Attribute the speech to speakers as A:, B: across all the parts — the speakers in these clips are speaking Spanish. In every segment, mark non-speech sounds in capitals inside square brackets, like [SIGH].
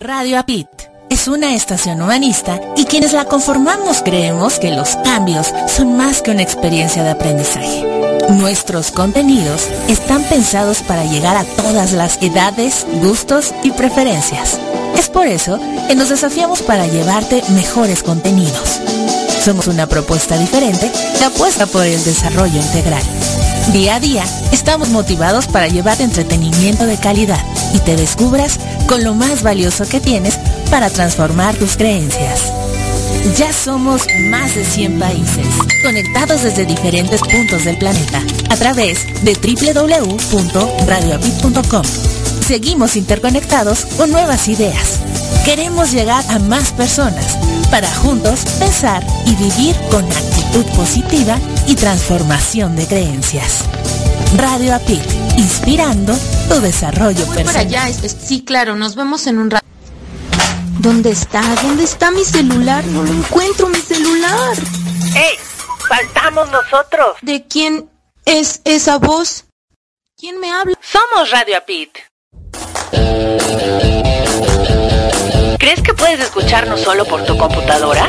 A: Radio Apit es una estación humanista y quienes la conformamos creemos que los cambios son más que una experiencia de aprendizaje. Nuestros contenidos están pensados para llegar a todas las edades, gustos y preferencias. Es por eso que nos desafiamos para llevarte mejores contenidos. Somos una propuesta diferente que apuesta por el desarrollo integral. Día a día estamos motivados para llevar entretenimiento de calidad y te descubras con lo más valioso que tienes para transformar tus creencias. Ya somos más de 100 países, conectados desde diferentes puntos del planeta, a través de www.radioapit.com. Seguimos interconectados con nuevas ideas. Queremos llegar a más personas para juntos pensar y vivir con actitud positiva y transformación de creencias. Radio Apit, inspirando tu desarrollo
B: Voy
A: personal.
B: para allá, es- es- sí, claro, nos vemos en un rato. ¿Dónde está? ¿Dónde está mi celular? No lo encuentro, mi celular.
A: ¡Ey! ¡Faltamos nosotros!
B: ¿De quién es esa voz? ¿Quién me habla?
A: Somos Radio Apit. ¿Crees que puedes escucharnos solo por tu computadora?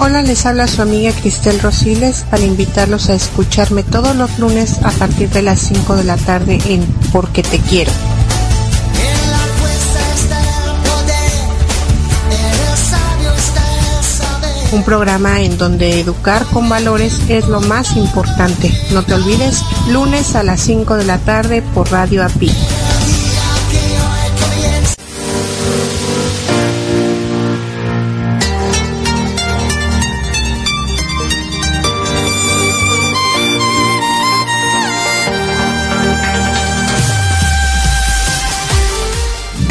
C: Hola, les habla su amiga Cristel Rosiles para invitarlos a escucharme todos los lunes a partir de las 5 de la tarde en Porque Te Quiero. Un programa en donde educar con valores es lo más importante. No te olvides, lunes a las 5 de la tarde por Radio API.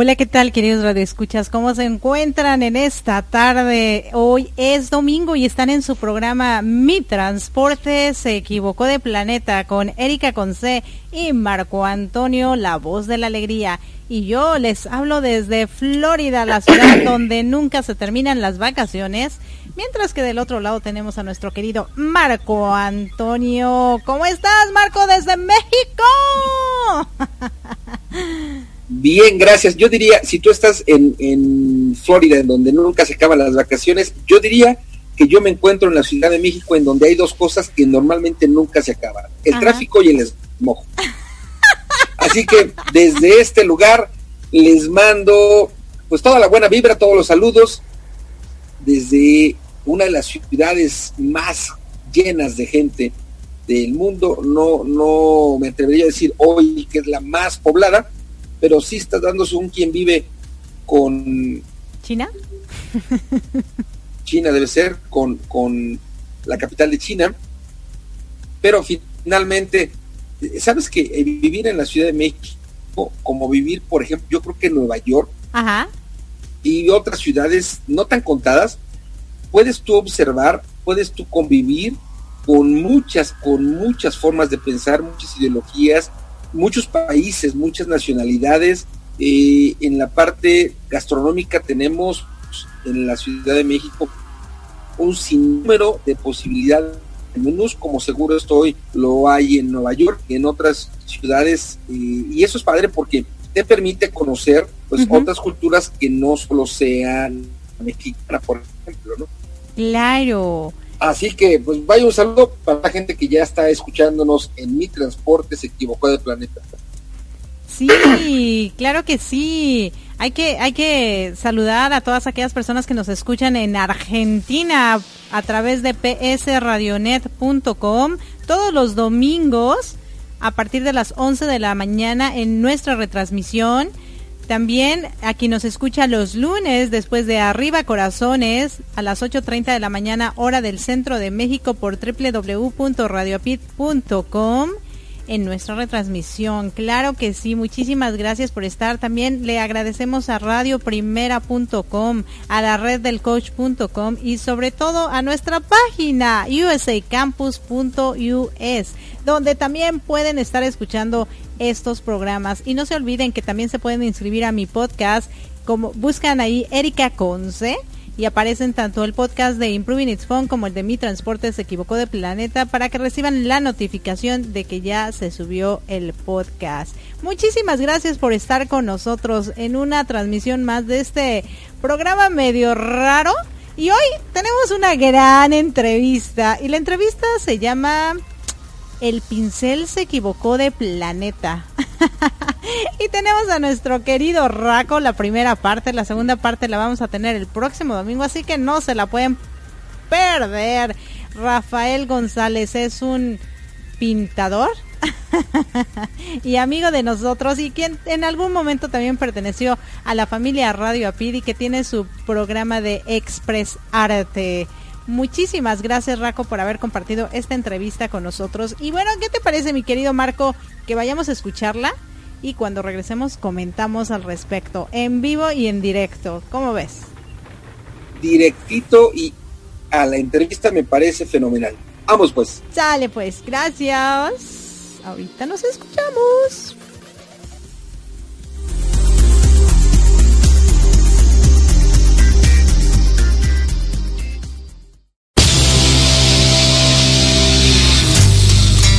D: Hola, ¿qué tal, queridos radioescuchas? ¿Cómo se encuentran en esta tarde? Hoy es domingo y están en su programa Mi Transporte se equivocó de planeta con Erika Conce y Marco Antonio, la voz de la alegría. Y yo les hablo desde Florida, la ciudad [COUGHS] donde nunca se terminan las vacaciones. Mientras que del otro lado tenemos a nuestro querido Marco Antonio. ¿Cómo estás, Marco, desde México? [LAUGHS]
E: Bien, gracias. Yo diría, si tú estás en, en Florida, en donde nunca se acaban las vacaciones, yo diría que yo me encuentro en la Ciudad de México, en donde hay dos cosas que normalmente nunca se acaban, el tráfico y el smog. Así que desde este lugar les mando pues toda la buena vibra, todos los saludos desde una de las ciudades más llenas de gente del mundo. No, no me atrevería a decir hoy que es la más poblada, pero sí está dándose un quien vive con
D: China.
E: China debe ser, con, con la capital de China. Pero finalmente, ¿sabes que vivir en la Ciudad de México, como vivir, por ejemplo, yo creo que en Nueva York y otras ciudades no tan contadas, puedes tú observar, puedes tú convivir con muchas, con muchas formas de pensar, muchas ideologías, muchos países, muchas nacionalidades. Eh, en la parte gastronómica tenemos en la Ciudad de México un sinnúmero de posibilidades de menús, como seguro estoy, lo hay en Nueva York y en otras ciudades, eh, y eso es padre porque te permite conocer pues otras culturas que no solo sean mexicanas, por ejemplo, ¿no?
D: Claro.
E: Así que, pues vaya un saludo para la gente que ya está escuchándonos en Mi Transporte se equivocó de planeta.
D: Sí, claro que sí. Hay que, hay que saludar a todas aquellas personas que nos escuchan en Argentina a través de psradionet.com todos los domingos a partir de las 11 de la mañana en nuestra retransmisión. También aquí nos escucha los lunes después de Arriba Corazones a las 8.30 de la mañana hora del centro de México por www.radiopit.com en nuestra retransmisión. Claro que sí, muchísimas gracias por estar. También le agradecemos a radioprimera.com, a la red del coach.com y sobre todo a nuestra página usacampus.us, donde también pueden estar escuchando estos programas. Y no se olviden que también se pueden inscribir a mi podcast, como buscan ahí Erika Conce y aparecen tanto el podcast de Improving Its Phone como el de Mi Transporte se equivocó de planeta para que reciban la notificación de que ya se subió el podcast. Muchísimas gracias por estar con nosotros en una transmisión más de este programa medio raro. Y hoy tenemos una gran entrevista y la entrevista se llama El pincel se equivocó de planeta. [LAUGHS] y tenemos a nuestro querido Raco, la primera parte, la segunda parte la vamos a tener el próximo domingo, así que no se la pueden perder. Rafael González es un pintador [LAUGHS] y amigo de nosotros y quien en algún momento también perteneció a la familia Radio Apidi que tiene su programa de Express Arte. Muchísimas gracias Raco por haber compartido esta entrevista con nosotros. Y bueno, ¿qué te parece mi querido Marco que vayamos a escucharla? Y cuando regresemos comentamos al respecto, en vivo y en directo. ¿Cómo ves?
E: Directito y a la entrevista me parece fenomenal. Vamos pues.
D: Sale pues, gracias. Ahorita nos escuchamos.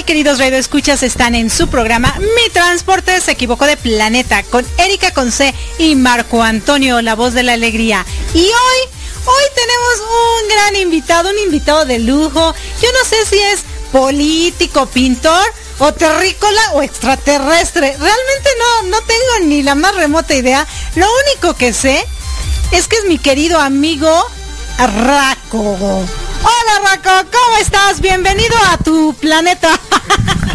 D: Tal, queridos radio escuchas? Están en su programa Mi Transporte se equivocó de planeta con Erika Conce y Marco Antonio, la voz de la alegría. Y hoy, hoy tenemos un gran invitado, un invitado de lujo. Yo no sé si es político, pintor o terrícola o extraterrestre. Realmente no, no tengo ni la más remota idea. Lo único que sé es que es mi querido amigo Raco. Hola Raco, ¿cómo estás? Bienvenido a tu planeta.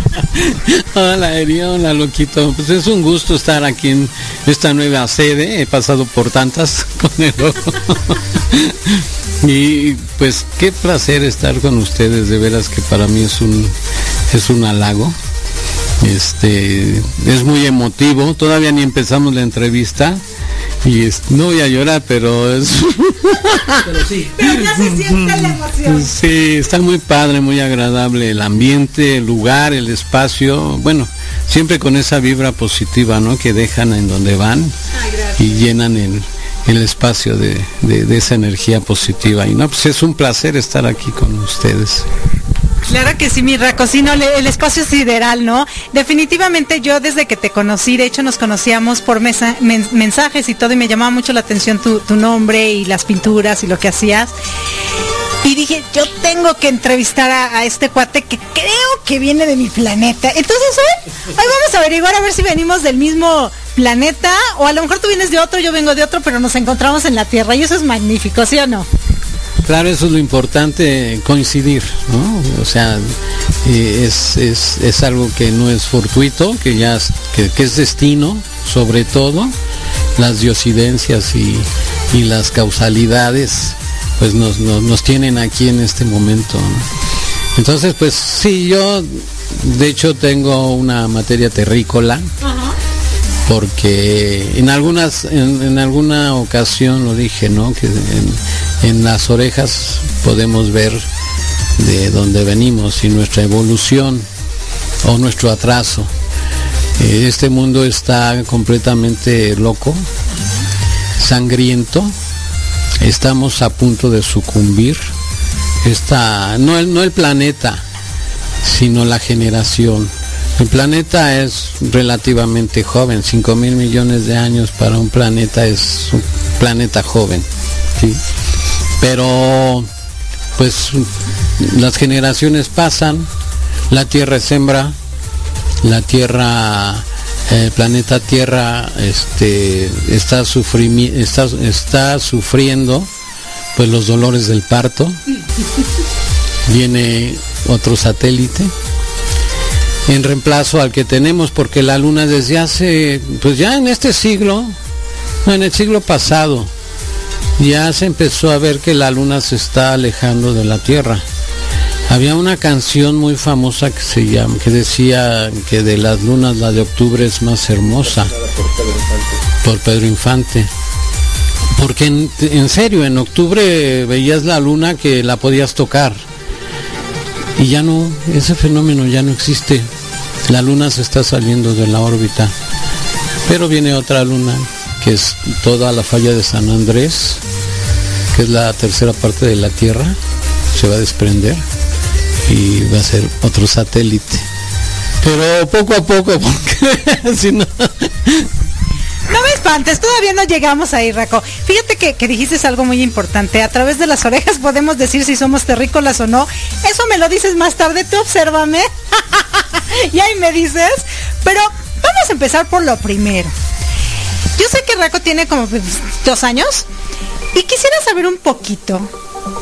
D: [LAUGHS]
F: hola Eri, hola Loquito. Pues es un gusto estar aquí en esta nueva sede. He pasado por tantas [LAUGHS] con el ojo. [LAUGHS] y pues qué placer estar con ustedes. De veras que para mí es un es un halago. Este es muy emotivo. Todavía ni empezamos la entrevista Y no voy a llorar, pero es...
D: pero sí. Pero ya se siente la emoción.
F: Sí, está muy padre, muy agradable el ambiente, el lugar, el espacio. Bueno, siempre con esa vibra positiva, ¿no? Que dejan en donde van y llenan el, el espacio de, de, esa energía positiva. Y no, pues es un placer estar aquí con ustedes.
D: Claro que sí, mi racocino, el espacio es sideral, ¿no? Definitivamente yo desde que te conocí, de hecho nos conocíamos por mensajes y todo, y me llamaba mucho la atención tu, nombre y las pinturas y lo que hacías. Y dije, yo tengo que entrevistar a, este cuate que creo que viene de mi planeta. Entonces hoy, hoy vamos a averiguar a ver si venimos del mismo planeta o a lo mejor tú vienes de otro, yo vengo de otro, pero nos encontramos en la Tierra y eso es magnífico, ¿sí o no?
F: Claro, eso es lo importante, coincidir, ¿no? O sea, eh, es, es, algo que no es fortuito, que ya es, que, es destino, sobre todo, las diosidencias y, las causalidades, pues nos, nos, tienen aquí en este momento. Entonces, pues sí, yo de hecho tengo una materia terrícola. porque en algunas en, alguna ocasión lo dije no que en las orejas podemos ver de dónde venimos y nuestra evolución o nuestro atraso. Eh, este mundo está completamente loco, sangriento, estamos a punto de sucumbir. No, el, no el planeta, sino la generación. El planeta es relativamente joven, 5 mil millones de años para un planeta es un planeta joven. Pero pues las generaciones pasan, la Tierra es hembra, la Tierra, el planeta Tierra este, está, está, está sufriendo pues los dolores del parto, viene otro satélite en reemplazo al que tenemos porque la luna desde hace pues ya en este siglo en el siglo pasado ya se empezó a ver que la luna se está alejando de la Tierra. Había una canción muy famosa que se que decía que de las lunas la de octubre es más hermosa. Por Pedro Infante. Porque en, serio, en octubre veías la luna que la podías tocar. Y ya no, ese fenómeno ya no existe. La luna se está saliendo de la órbita. Pero viene otra luna que es toda la falla de San Andrés, que es la tercera parte de la Tierra, se va a desprender y va a ser otro satélite. Pero poco a poco, [LAUGHS] porque si no...
D: No me espantes, todavía no llegamos ahí, Raco. Fíjate que, que, dijiste algo muy importante. A través de las orejas podemos decir si somos terrícolas o no. Eso me lo dices más tarde, tú obsérvame. [LAUGHS] y ahí me dices. Pero vamos a empezar por lo primero. Yo sé que Raco tiene como dos años y quisiera saber un poquito.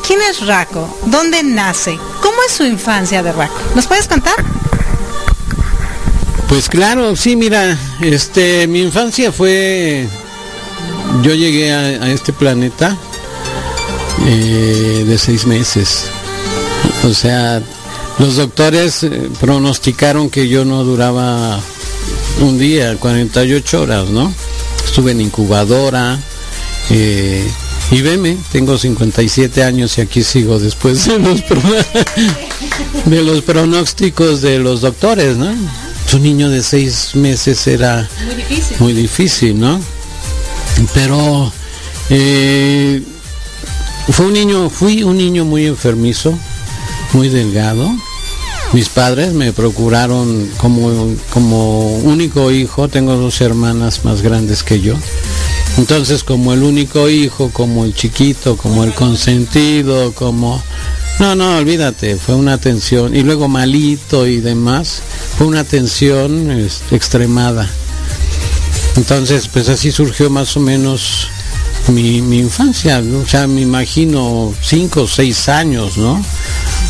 D: ¿Quién es Raco? ¿Dónde nace? ¿Cómo es su infancia de Raco? ¿Nos puedes contar?
F: Pues claro, sí, mira, este, mi infancia fue, yo llegué a, este planeta eh, de seis meses. O sea, los doctores eh, pronosticaron que yo no duraba un día, 48 horas, ¿no? estuve en incubadora. Eh, y veme, tengo 57 años y aquí sigo después de los, [LAUGHS] de los pronósticos de los doctores, ¿no? Un niño de seis meses era muy difícil, muy difícil ¿no? Pero eh, fue un niño, fui un niño muy enfermizo, muy delgado, mis padres me procuraron como, como único hijo, tengo dos hermanas más grandes que yo. Entonces como el único hijo, como el chiquito, como el consentido, como... No, no, olvídate, fue una atención. Y luego malito y demás, fue una atención extremada. Entonces, pues así surgió más o menos mi, mi infancia. O sea, me imagino cinco o seis años, ¿no?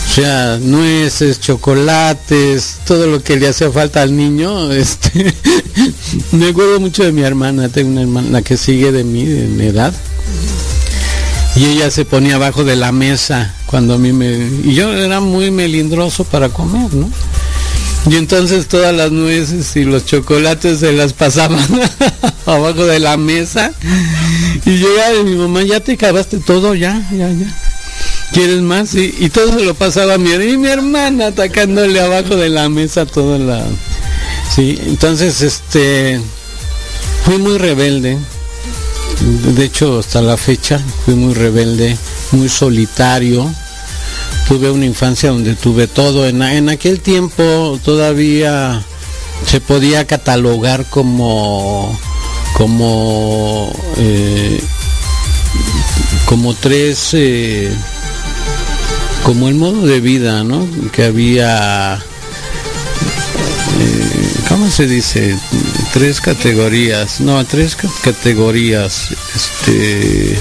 F: O sea, nueces, chocolates, todo lo que le hacía falta al niño. [LAUGHS] Este, me acuerdo mucho de mi hermana, tengo una hermana que sigue de mí, de mi edad. Y ella se ponía abajo de la mesa cuando a mí me... Y yo era muy melindroso para comer, ¿no? Y entonces todas las nueces y los chocolates se las pasaban [LAUGHS] abajo de la mesa. Y llegaba mi mamá, ya te acabaste todo, ya, ya, ya. ¿Quieres más? Y, todo se lo pasaba a mi, y mi hermana atacándole abajo de la mesa toda la... Sí, entonces este... Fui muy rebelde. De hecho, hasta la fecha fui muy rebelde, muy solitario tuve una infancia donde tuve todo. En, en aquel tiempo todavía se podía catalogar como como eh, como tres eh, como el modo de vida no que había eh, cómo se dice tres categorías no tres categorías este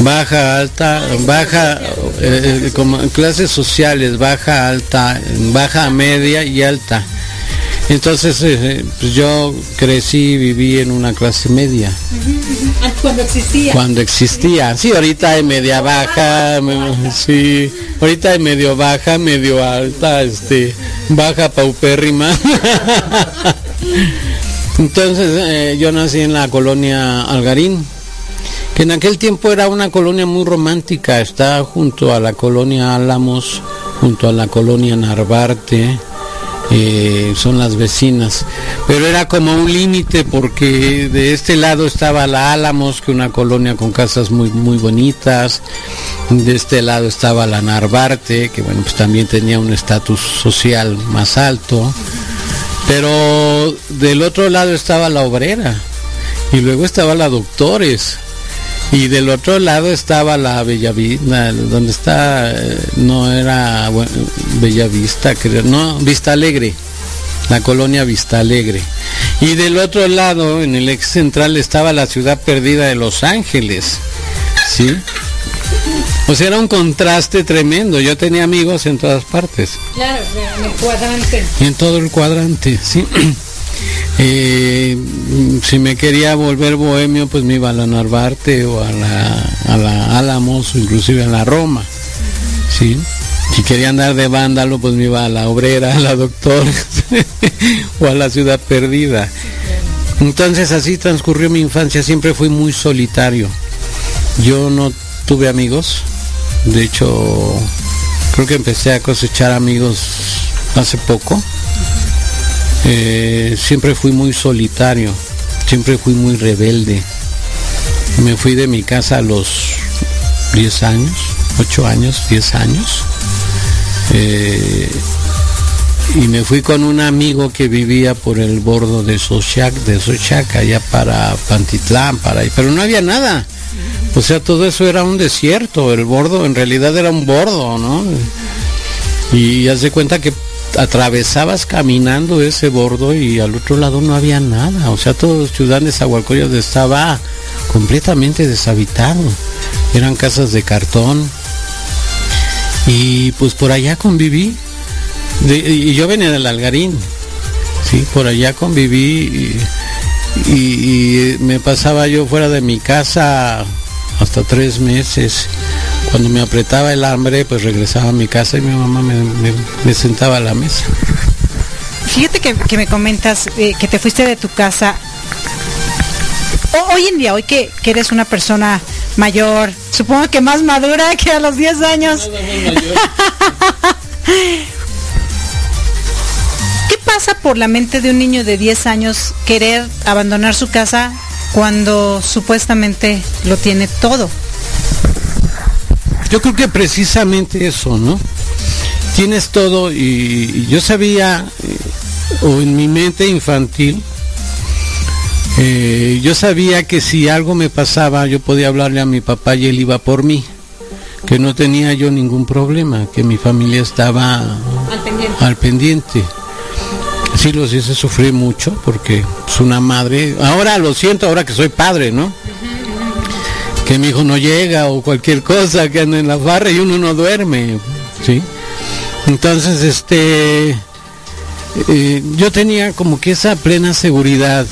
F: baja alta baja eh, como clases sociales baja alta baja media y alta entonces eh, pues yo crecí viví en una clase media. [LAUGHS]
D: Cuando existía.
F: Cuando existía. Sí ahorita hay media baja sí. Ahorita hay medio baja medio alta este baja paupérrima. [LAUGHS] Entonces eh, yo nací en la colonia Algarín que en aquel tiempo era una colonia muy romántica, está junto a la colonia Álamos, junto a la colonia Narvarte, eh, son las vecinas, pero era como un límite porque de este lado estaba la Álamos, que una colonia con casas muy muy bonitas, de este lado estaba la Narvarte, que bueno, pues también tenía un estatus social más alto, pero del otro lado estaba la Obrera y luego estaba la Doctores y del otro lado estaba la Bellavista, donde está, eh, no era Bellavista, creo, no, Vista Alegre, la colonia Vista Alegre. Y del otro lado, en el ex central, estaba la ciudad perdida de Los Ángeles, ¿sí? O sea, era un contraste tremendo. Yo tenía amigos en todas partes.
D: Claro, en el cuadrante.
F: En todo el cuadrante, sí. Eh, si me quería volver bohemio, pues me iba a la Narvarte o a la, a la Álamos o inclusive a la Roma. Si quería andar de vándalo, pues me iba a la Obrera, a la Doctor [LAUGHS] o a la Ciudad Perdida. Entonces así transcurrió mi infancia, siempre fui muy solitario. Yo no tuve amigos, de hecho creo que empecé a cosechar amigos hace poco eh, siempre fui muy solitario, siempre fui muy rebelde. Me fui de mi casa a los 10 años, 8 años, 10 años. Eh, y me fui con un amigo que vivía por el bordo de Sochac, de Sochac, allá para Pantitlán, para ahí, pero no había nada. O sea, todo eso era un desierto, el bordo en realidad era un bordo, ¿no? Y hace cuenta que atravesabas caminando ese bordo y al otro lado no había nada. O sea, todo Ciudad de Zahualcoyos estaba completamente deshabitado. Eran casas de cartón. Y pues por allá conviví. y yo venía del Algarín. Sí, por allá conviví y me pasaba yo fuera de mi casa hasta tres meses cuando me apretaba el hambre, pues regresaba a mi casa y mi mamá me, sentaba a la mesa.
D: Fíjate que, me comentas eh, que te fuiste de tu casa. hoy en día, hoy que, eres una persona mayor, supongo que más madura que a los 10 años. [LAUGHS] ¿Qué pasa por la mente de un niño de 10 años querer abandonar su casa cuando supuestamente lo tiene todo?
F: Yo creo que precisamente eso, ¿no? Tienes todo y, yo sabía, eh, o en mi mente infantil, eh, yo sabía que si algo me pasaba, yo podía hablarle a mi papá y él iba por mí, que no tenía yo ningún problema, que mi familia estaba al pendiente. Sí, los hice sufrir mucho porque es una madre. Ahora lo siento, ahora que soy padre, ¿no? Que mi hijo no llega o cualquier cosa que anda en la barra y uno no duerme, ¿sí? Entonces, este, eh, yo tenía como que esa plena seguridad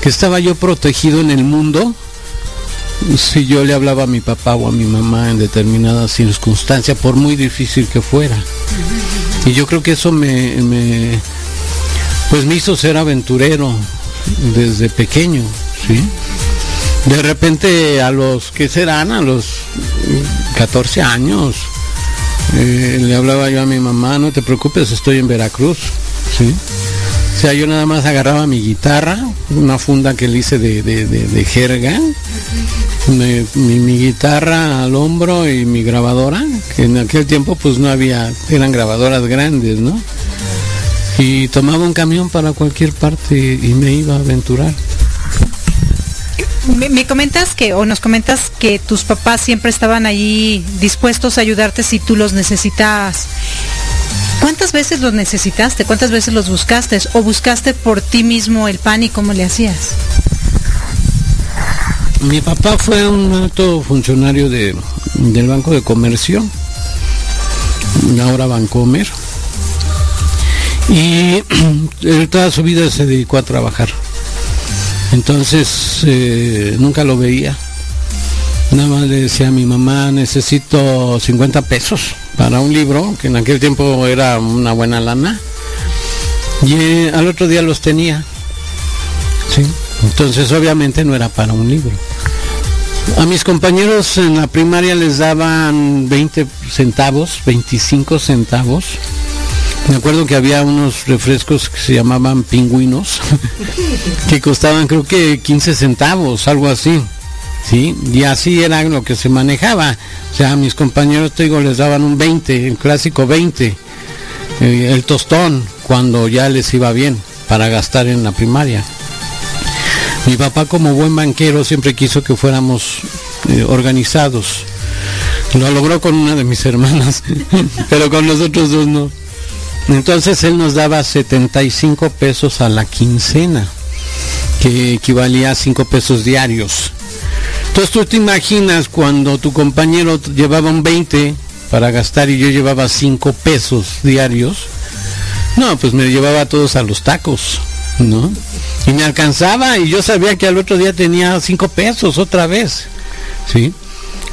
F: que estaba yo protegido en el mundo si yo le hablaba a mi papá o a mi mamá en determinadas circunstancias, por muy difícil que fuera. Y yo creo que eso me, pues me hizo ser aventurero desde pequeño, ¿sí? De repente a los que serán, a los 14 años, eh, le hablaba yo a mi mamá, no te preocupes, estoy en Veracruz, ¿sí? O sea, yo nada más agarraba mi guitarra, una funda que le hice de, jerga, mi, mi, guitarra al hombro y mi grabadora, que en aquel tiempo pues no había, eran grabadoras grandes, ¿no? Y tomaba un camión para cualquier parte y me iba a aventurar.
D: Me, comentas que, o nos comentas que tus papás siempre estaban allí dispuestos a ayudarte si tú los necesitabas. ¿Cuántas veces los necesitaste? ¿Cuántas veces los buscaste? ¿O buscaste por ti mismo el pan y cómo le hacías?
F: Mi papá fue un alto funcionario de, del Banco de Comercio, ahora Bancomer, y [CLEARS THROAT] él toda su vida se dedicó a trabajar. Entonces eh, nunca lo veía. Nada más le decía a mi mamá, necesito 50 pesos para un libro, que en aquel tiempo era una buena lana. Y eh, al otro día los tenía. ¿sí? Entonces obviamente no era para un libro. A mis compañeros en la primaria les daban 20 centavos, 25 centavos me acuerdo que había unos refrescos que se llamaban pingüinos, [LAUGHS] que costaban creo que 15 centavos, algo así. ¿Sí? Y así era lo que se manejaba. O sea, a mis compañeros, te digo, les daban un 20, el clásico 20, eh, el tostón, cuando ya les iba bien, para gastar en la primaria. Mi papá como buen banquero siempre quiso que fuéramos eh, organizados. Lo logró con una de mis hermanas, [LAUGHS] pero con los otros dos no. Entonces él nos daba 75 pesos a la quincena, que equivalía a 5 pesos diarios. Entonces tú te imaginas cuando tu compañero llevaba un 20 para gastar y yo llevaba 5 pesos diarios. No, pues me llevaba a todos a los tacos, ¿no? Y me alcanzaba y yo sabía que al otro día tenía 5 pesos otra vez, ¿sí?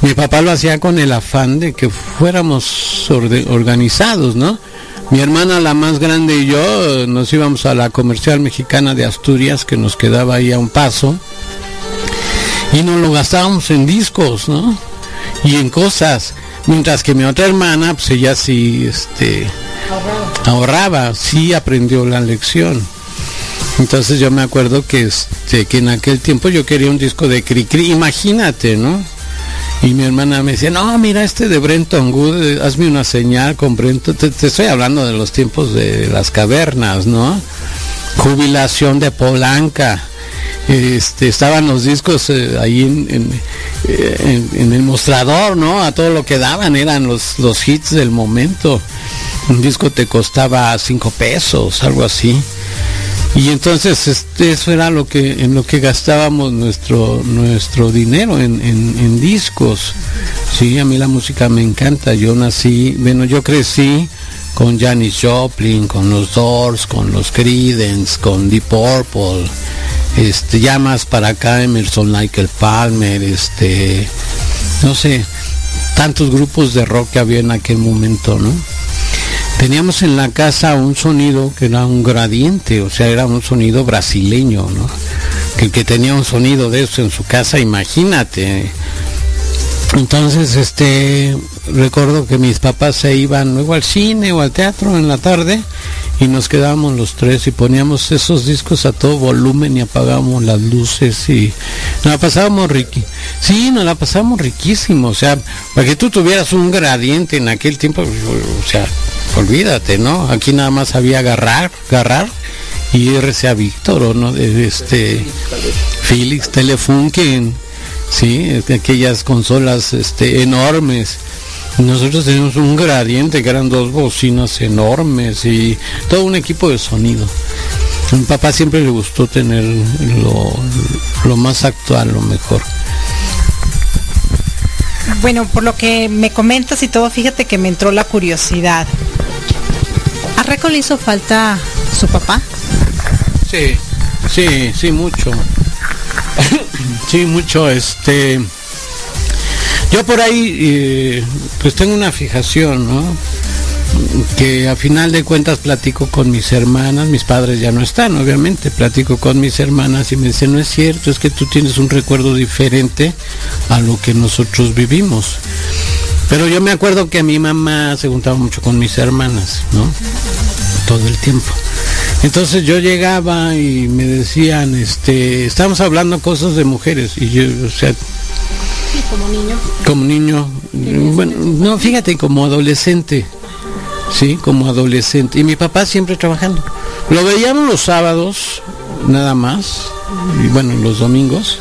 F: Mi papá lo hacía con el afán de que fuéramos organizados, ¿no? Mi hermana, la más grande y yo, nos íbamos a la comercial mexicana de Asturias, que nos quedaba ahí a un paso, y nos lo gastábamos en discos, ¿no? Y en cosas. Mientras que mi otra hermana, pues ella sí, este, ahorraba, sí aprendió la lección. Entonces yo me acuerdo que, este, que en aquel tiempo yo quería un disco de Cricri, imagínate, ¿no? Y mi hermana me decía, no, mira este de Brenton Wood, eh, hazme una señal con Brenton. Te, estoy hablando de los tiempos de las cavernas, ¿no? Jubilación de Polanca. Este, estaban los discos eh, ahí eh, en, en, el mostrador, ¿no? A todo lo que daban, eran los, los hits del momento. Un disco te costaba cinco pesos, algo así. Y entonces este, eso era lo que en lo que gastábamos nuestro nuestro dinero en, discos. Sí, a mí la música me encanta. Yo nací, bueno, yo crecí con Janis Joplin, con los Doors, con los Creedence, con Deep Purple, este, ya más para acá Emerson Michael Palmer, este, no sé, tantos grupos de rock que había en aquel momento, ¿no? Teníamos en la casa un sonido que era un gradiente, o sea, era un sonido brasileño, ¿no? Que el que tenía un sonido de eso en su casa, imagínate. Entonces, este, recuerdo que mis papás se iban luego al cine o al teatro en la tarde y nos quedábamos los tres y poníamos esos discos a todo volumen y apagábamos las luces y nos la pasábamos riqui. Sí, nos la pasábamos riquísimo, o sea, para que tú tuvieras un gradiente en aquel tiempo, o sea, olvídate, ¿no? Aquí nada más había agarrar, agarrar y RCA Víctor, ¿o no? Este, Felix Telefunken, sí, aquellas consolas este, enormes nosotros tenemos un gradiente que eran dos bocinas enormes y todo un equipo de sonido. A mi papá siempre le gustó tener lo, más actual, lo mejor.
D: Bueno, por lo que me comentas y todo, fíjate que me entró la curiosidad. ¿A Reco le hizo falta su papá?
F: Sí, sí, sí, mucho. [COUGHS] sí, mucho, este yo por ahí, eh, pues tengo una fijación, ¿no? que a final de cuentas platico con mis hermanas, mis padres ya no están, obviamente, platico con mis hermanas y me dicen, no es cierto, es que tú tienes un recuerdo diferente a lo que nosotros vivimos. Pero yo me acuerdo que mi mamá se juntaba mucho con mis hermanas, ¿no? Todo el tiempo. Entonces yo llegaba y me decían, este, estamos hablando cosas de mujeres y yo, o sea,
B: como niño.
F: como niño, bueno, no, fíjate, como adolescente, sí, como adolescente. Y mi papá siempre trabajando. Lo veíamos los sábados, nada más, y bueno, los domingos,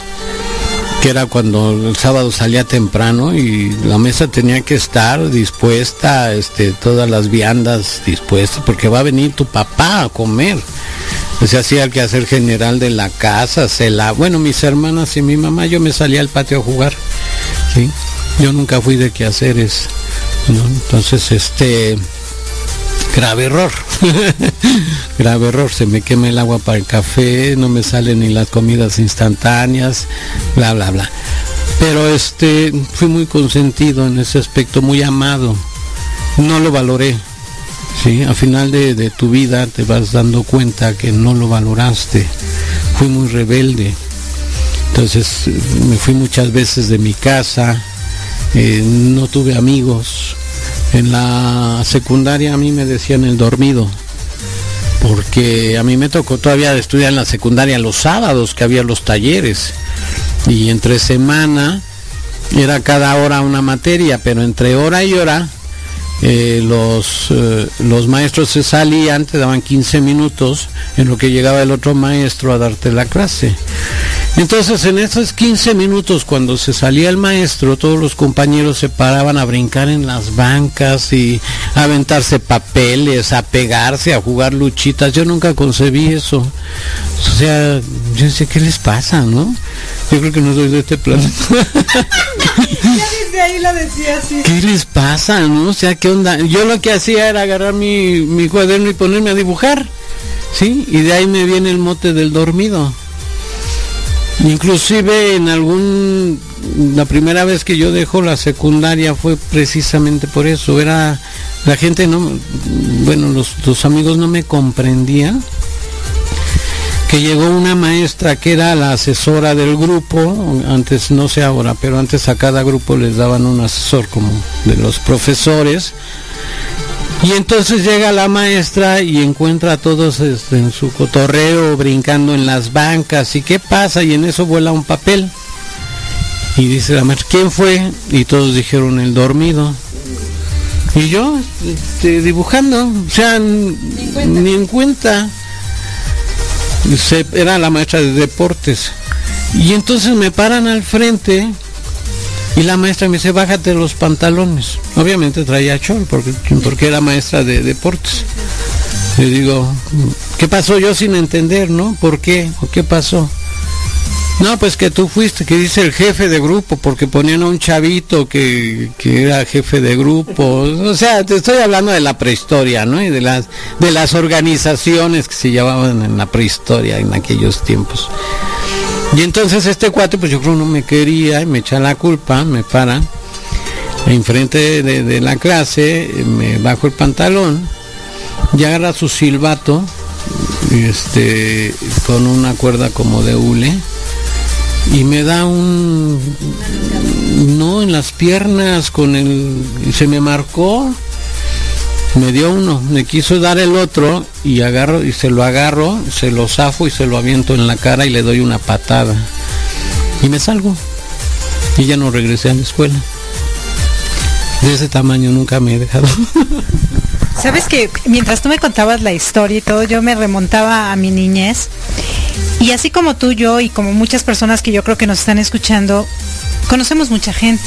F: era cuando el sábado salía temprano y la mesa tenía que estar dispuesta, este, todas las viandas dispuestas, porque va a venir tu papá a comer. Se hacía el quehacer general de la casa, se la, bueno, mis hermanas y mi mamá, yo me salía al patio a jugar. Yo nunca fui de quehaceres, ¿no? Entonces, este, grave error, [LAUGHS] grave error, se me quema el agua para el café, no me salen ni las comidas instantáneas, bla, bla, bla. Pero este, fui muy consentido en ese aspecto, muy amado, no lo valoré, Sí, al final de, tu vida te vas dando cuenta que no lo valoraste. Fui muy rebelde. Entonces me fui muchas veces de mi casa. Eh, no tuve amigos. En la secundaria a mí me decían el dormido. Porque a mí me tocó todavía estudiar en la secundaria los sábados que había los talleres. Y entre semana era cada hora una materia, pero entre hora y hora eh, los, eh, los maestros se salían, te daban 15 minutos en lo que llegaba el otro maestro a darte la clase. Entonces en esos 15 minutos cuando se salía el maestro, todos los compañeros se paraban a brincar en las bancas y a aventarse papeles, a pegarse, a jugar luchitas. Yo nunca concebí eso. O sea, yo sé qué les pasa, ¿no? Yo creo que no soy de este planeta. [LAUGHS] [LAUGHS] ¿Qué les pasa, no? O sea, ¿qué onda? Yo lo que hacía era agarrar mi, mi cuaderno y ponerme a dibujar, ¿sí? Y de ahí me viene el mote del dormido. Inclusive en algún la primera vez que yo dejo la secundaria fue precisamente por eso. Era la gente no bueno, los, los amigos no me comprendían que llegó una maestra que era la asesora del grupo, antes no sé ahora, pero antes a cada grupo les daban un asesor como de los profesores. Y entonces llega la maestra y encuentra a todos este, en su cotorreo brincando en las bancas. ¿Y qué pasa? Y en eso vuela un papel. Y dice la maestra, ¿quién fue? Y todos dijeron el dormido. Y yo este, dibujando, o sea, ni en cuenta. Era la maestra de deportes. Y entonces me paran al frente y la maestra me dice, bájate los pantalones. Obviamente traía chol porque, porque era maestra de deportes. Le digo, ¿qué pasó yo sin entender, no? ¿Por qué? ¿O qué pasó? No, pues que tú fuiste, que dice el jefe de grupo, porque ponían a un chavito que, que, era jefe de grupo. O sea, te estoy hablando de la prehistoria, ¿no? Y de las, de las organizaciones que se llevaban en la prehistoria en aquellos tiempos. Y entonces este cuate, pues yo creo no me quería y me echa la culpa, me para enfrente de, de la clase, me bajo el pantalón y agarra su silbato este con una cuerda como de hule y me da un no en las piernas con el se me marcó me dio uno, me quiso dar el otro y agarro y se lo agarro, se lo zafo y se lo aviento en la cara y le doy una patada. Y me salgo. Y ya no regresé a la escuela. De ese tamaño nunca me he dejado. [LAUGHS]
D: Sabes que mientras tú me contabas la historia y todo, yo me remontaba a mi niñez. Y así como tú, yo y como muchas personas que yo creo que nos están escuchando, conocemos mucha gente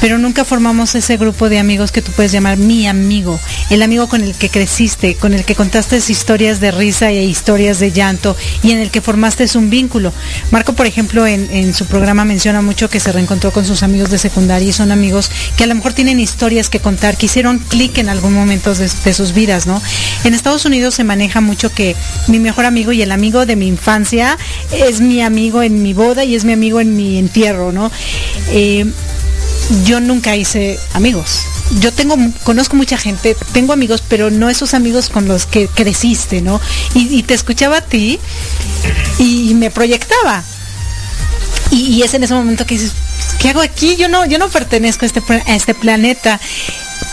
D: pero nunca formamos ese grupo de amigos que tú puedes llamar mi amigo, el amigo con el que creciste, con el que contaste historias de risa e historias de llanto y en el que formaste un vínculo. Marco, por ejemplo, en, su programa menciona mucho que se reencontró con sus amigos de secundaria y son amigos que a lo mejor tienen historias que contar, que hicieron clic en algún momento de, de, sus vidas, ¿no? En Estados Unidos se maneja mucho que mi mejor amigo y el amigo de mi infancia es mi amigo en mi boda y es mi amigo en mi entierro, ¿no? Eh, yo nunca hice amigos. yo tengo, conozco mucha gente, tengo amigos, pero no esos amigos con los que creciste, ¿no? Y, te escuchaba a ti y, me proyectaba. Y, es en ese momento que dices, ¿qué hago aquí? Yo no, yo no pertenezco a este, a este planeta.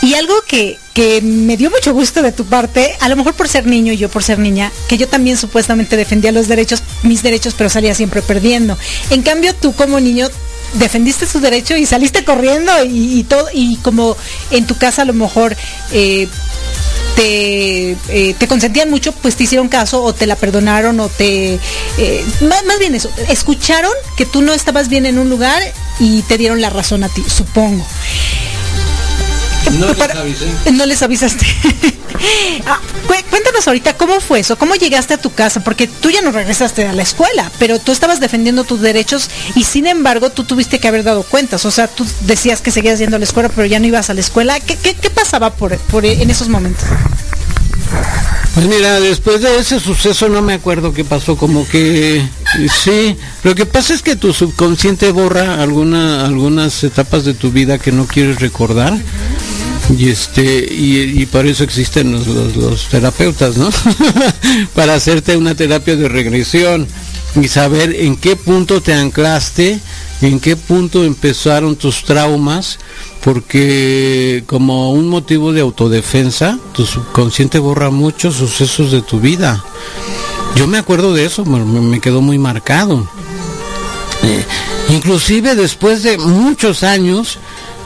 D: Y algo que, que me dio mucho gusto de tu parte, a lo mejor por ser niño y yo por ser niña, que yo también supuestamente defendía los derechos, mis derechos, pero salía siempre perdiendo. En cambio, tú como niño defendiste su derecho y saliste corriendo y, todo y como en tu casa a lo mejor eh, te, eh, te, consentían mucho, pues te hicieron caso o te la perdonaron o te... Eh, más, más, bien eso, escucharon que tú no estabas bien en un lugar y te dieron la razón a ti, supongo.
F: No, les, avisé.
D: no les avisaste. [LAUGHS] Ah, cuéntanos ahorita cómo fue eso, cómo llegaste a tu casa, porque tú ya no regresaste a la escuela, pero tú estabas defendiendo tus derechos y sin embargo tú tuviste que haber dado cuentas, o sea, tú decías que seguías yendo a la escuela, pero ya no ibas a la escuela. ¿Qué, qué, pasaba por, por, en esos momentos?
F: Pues mira, después de ese suceso no me acuerdo qué pasó, como que sí, lo que pasa es que tu subconsciente borra alguna, algunas etapas de tu vida que no quieres recordar y este y, para eso existen los, terapeutas no [LAUGHS] para hacerte una terapia de regresión y saber en qué punto te anclaste en qué punto empezaron tus traumas porque como un motivo de autodefensa tu subconsciente borra muchos sucesos de tu vida. Yo me acuerdo de eso me, quedó muy marcado. Eh, inclusive después de muchos años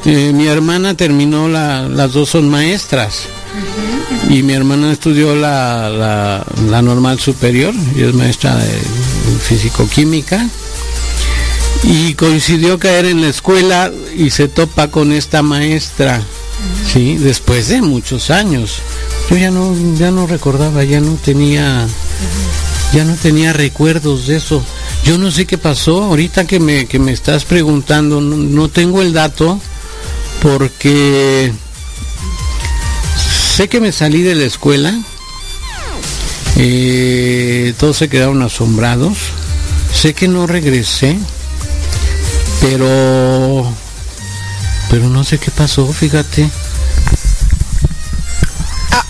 F: eh, mi hermana terminó la, las dos son maestras. Y mi hermana estudió la, la, normal superior y es maestra de físico-química. Y coincidió caer en la escuela y se topa con esta maestra sí después de muchos años. Yo ya no ya no recordaba ya no tenía ya no tenía recuerdos de eso. Yo no sé qué pasó ahorita que me que me estás preguntando no tengo el dato porque sé que me salí de la escuela, eh, todos se quedaron asombrados, sé que no regresé, pero, pero no sé qué pasó, fíjate.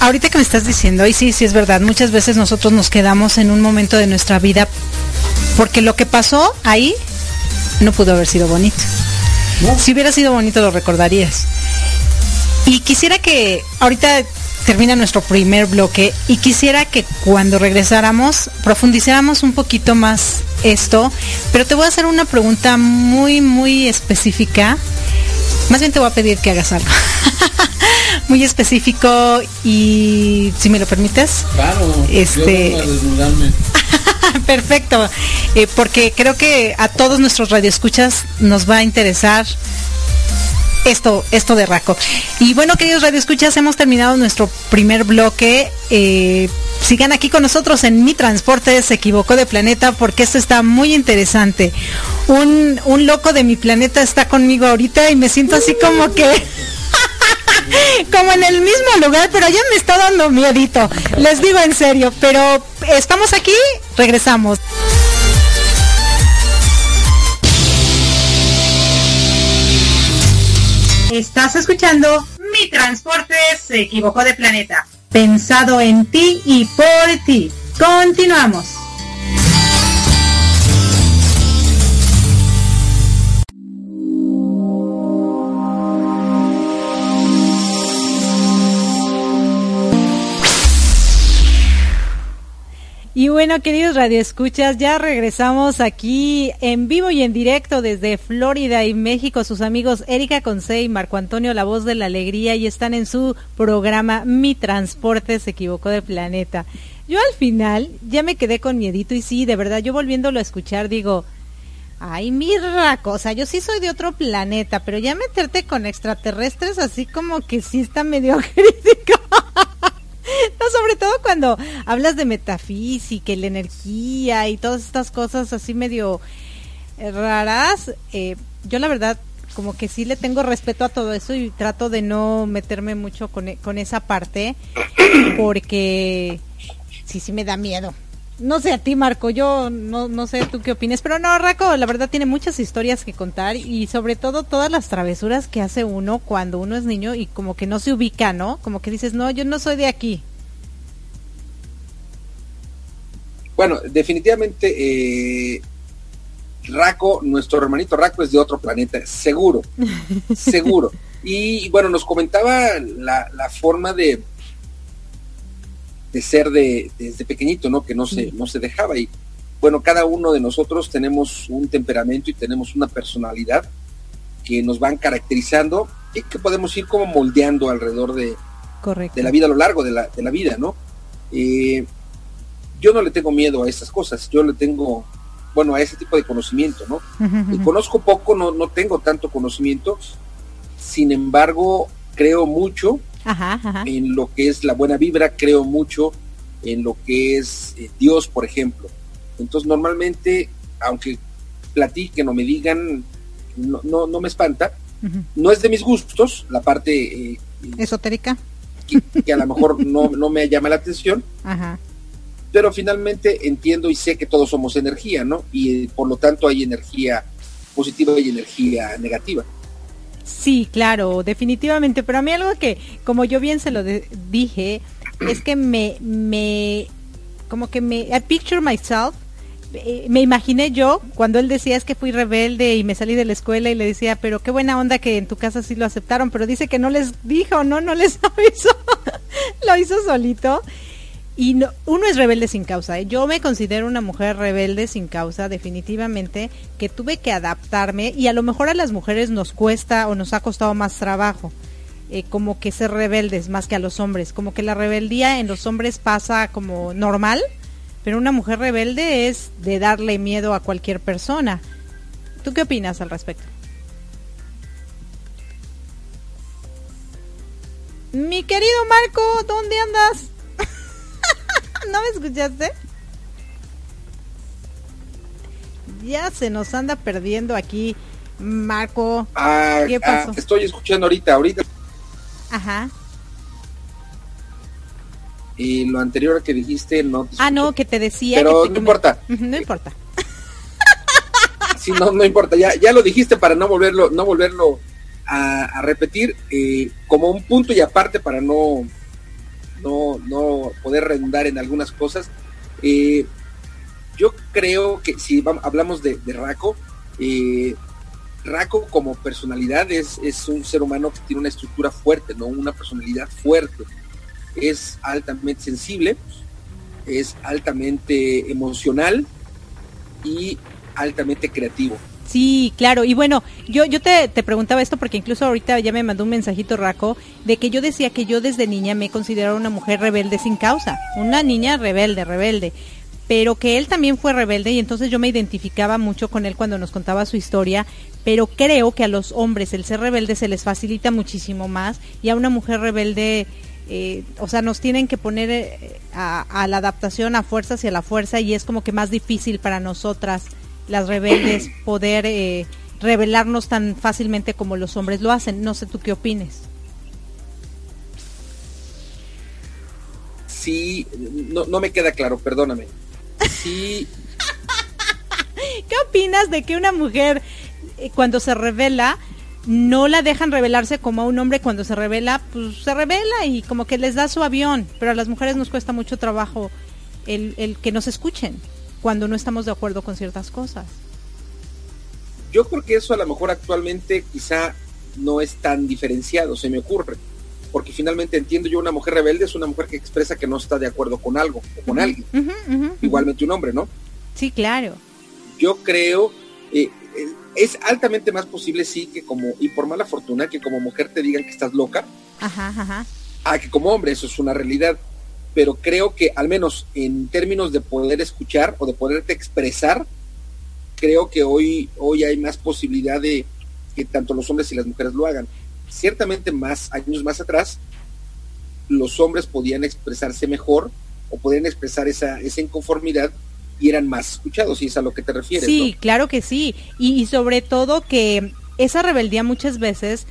D: ahorita que me estás diciendo, y sí, sí es verdad, muchas veces nosotros nos quedamos en un momento de nuestra vida porque lo que pasó ahí no pudo haber sido bonito. Si hubiera sido bonito lo recordarías. Y quisiera que ahorita termina nuestro primer bloque y quisiera que cuando regresáramos profundizáramos un poquito más esto, pero te voy a hacer una pregunta muy, muy específica. Más bien te voy a pedir que hagas algo. [LAUGHS] muy específico y si me lo permites.
F: Claro.
D: Este. [LAUGHS] Perfecto, eh, porque creo que a todos nuestros radioescuchas nos va a interesar esto, esto de Raco. Y bueno, queridos radioescuchas, hemos terminado nuestro primer bloque. Eh, sigan aquí con nosotros en Mi Transporte se equivocó de planeta porque esto está muy interesante. Un, un loco de mi planeta está conmigo ahorita y me siento así como que... [LAUGHS] como en el mismo lugar, pero ya me está dando miedito. Les digo en serio, pero estamos aquí, regresamos. Estás escuchando Mi Transporte se equivocó de planeta. Pensado en ti y por ti. Continuamos. Y bueno, queridos radioescuchas, ya regresamos aquí en vivo y en directo desde Florida y México. Sus amigos Erika Conce y Marco Antonio, la voz de la alegría, y están en su programa Mi Transporte se equivocó de planeta. Yo al final ya me quedé con miedito y sí, de verdad, yo volviéndolo a escuchar digo, ay, mira cosa, yo sí soy de otro planeta, pero ya meterte con extraterrestres así como que sí está medio [LAUGHS] crítico. [LAUGHS] No, sobre todo cuando hablas de metafísica y la energía y todas estas cosas así medio eh, raras, eh, yo la verdad como que sí le tengo respeto a todo eso y trato de no meterme mucho con, e, con esa parte porque sí, sí me da miedo. No sé a ti, Marco, yo no, no sé tú qué opinas, pero no, Raco, la verdad tiene muchas historias que contar y sobre todo todas las travesuras que hace uno cuando uno es niño y como que no se ubica, ¿no? Como que dices, no, yo no soy de aquí.
E: Bueno, definitivamente eh, Raco, nuestro hermanito Raco es de otro planeta, seguro, [LAUGHS] seguro. Y bueno, nos comentaba la, la forma de, de ser de, desde pequeñito, ¿no? Que no se, no se dejaba. Y bueno, cada uno de nosotros tenemos un temperamento y tenemos una personalidad que nos van caracterizando y que podemos ir como moldeando alrededor de, de la vida a lo largo de la, de la vida, ¿no? Eh, yo no le tengo miedo a esas cosas, yo le tengo, bueno, a ese tipo de conocimiento, ¿no? Y conozco poco, no, no tengo tanto conocimiento, sin embargo, creo mucho en lo que es la buena vibra, creo mucho en lo que es eh, Dios, por ejemplo. Entonces, normalmente, aunque platiquen o me digan, no, no, no me espanta, no es de mis gustos, la parte...
D: Eh, Esotérica.
E: Que, a lo mejor no, no me llama la atención, pero finalmente entiendo y sé que todos somos energía, ¿no? Y por lo tanto hay energía positiva y energía negativa.
D: Sí, claro, definitivamente. Pero a mí algo que, como yo bien se lo dije, es que me, me, como que me, I picture myself, eh, me imaginé yo cuando él decía es que fui rebelde y me salí de la escuela y le decía, pero qué buena onda que en tu casa sí lo aceptaron, pero dice que no les dijo, no, no les [LAUGHS] avisó, lo hizo solito. Y no, uno es rebelde sin causa. ¿eh? Yo me considero una mujer rebelde sin causa, definitivamente, que tuve que adaptarme y a lo mejor a las mujeres nos cuesta o nos ha costado más trabajo. Eh, como que ser rebeldes más que a los hombres, como que la rebeldía en los hombres pasa como normal, pero una mujer rebelde es de darle miedo a cualquier persona. ¿Tú qué opinas al respecto? Mi querido Marco, ¿dónde andas? ¿No me escuchaste? Ya se nos anda perdiendo aquí, Marco.
E: Ah, ¿Qué ah, pasó? estoy escuchando ahorita, ahorita.
D: Ajá.
E: Y lo anterior que dijiste no
D: Ah, no, que te decía.
E: Pero no importa.
D: No [LAUGHS] importa.
E: Sí, no, no importa. Ya, ya lo dijiste para no volverlo, no volverlo a, repetir eh, como un punto y aparte para no no, no poder redundar en algunas cosas. Eh, yo creo que si hablamos de, de Raco, eh, Raco como personalidad es, es, un ser humano que tiene una estructura fuerte, ¿no? Una personalidad fuerte. Es altamente sensible, es altamente emocional y altamente creativo.
D: Sí, claro. Y bueno, yo, yo te, te, preguntaba esto porque incluso ahorita ya me mandó un mensajito Raco de que yo decía que yo desde niña me he considerado una mujer rebelde sin causa. Una niña rebelde, rebelde. Pero que él también fue rebelde y entonces yo me identificaba mucho con él cuando nos contaba su historia. Pero creo que a los hombres el ser rebelde se les facilita muchísimo más y a una mujer rebelde... Eh, o sea, nos tienen que poner eh, a, a la adaptación a fuerzas y a la fuerza y es como que más difícil para nosotras las rebeldes [CLEARS THROAT] poder eh, revelarnos tan fácilmente como los hombres lo hacen. No sé tú qué opines.
E: Sí, no, no me queda claro, perdóname. Sí. [LAUGHS]
D: ¿Qué opinas de que una mujer eh, cuando se revela no la dejan revelarse como a un hombre cuando se revela, pues se revela y como que les da su avión, pero a las mujeres nos cuesta mucho trabajo el, el que nos escuchen cuando no estamos de acuerdo con ciertas cosas.
E: Yo creo que eso a lo mejor actualmente quizá no es tan diferenciado, se me ocurre, porque finalmente entiendo yo una mujer rebelde es una mujer que expresa que no está de acuerdo con algo o con alguien, igualmente un hombre, ¿no?
D: Sí, claro.
E: Yo creo, eh, eh, es altamente más posible, sí, que como, y por mala fortuna, que como mujer te digan que estás loca,
D: ajá, ajá.
E: a que como hombre eso es una realidad pero creo que al menos en términos de poder escuchar o de poderte expresar, creo que hoy, hoy hay más posibilidad de que tanto los hombres y las mujeres lo hagan. Ciertamente más años más atrás, los hombres podían expresarse mejor o podían expresar esa, esa inconformidad y eran más escuchados, y es a lo que te refieres.
D: Sí, claro que sí. Y, y sobre todo que esa rebeldía muchas veces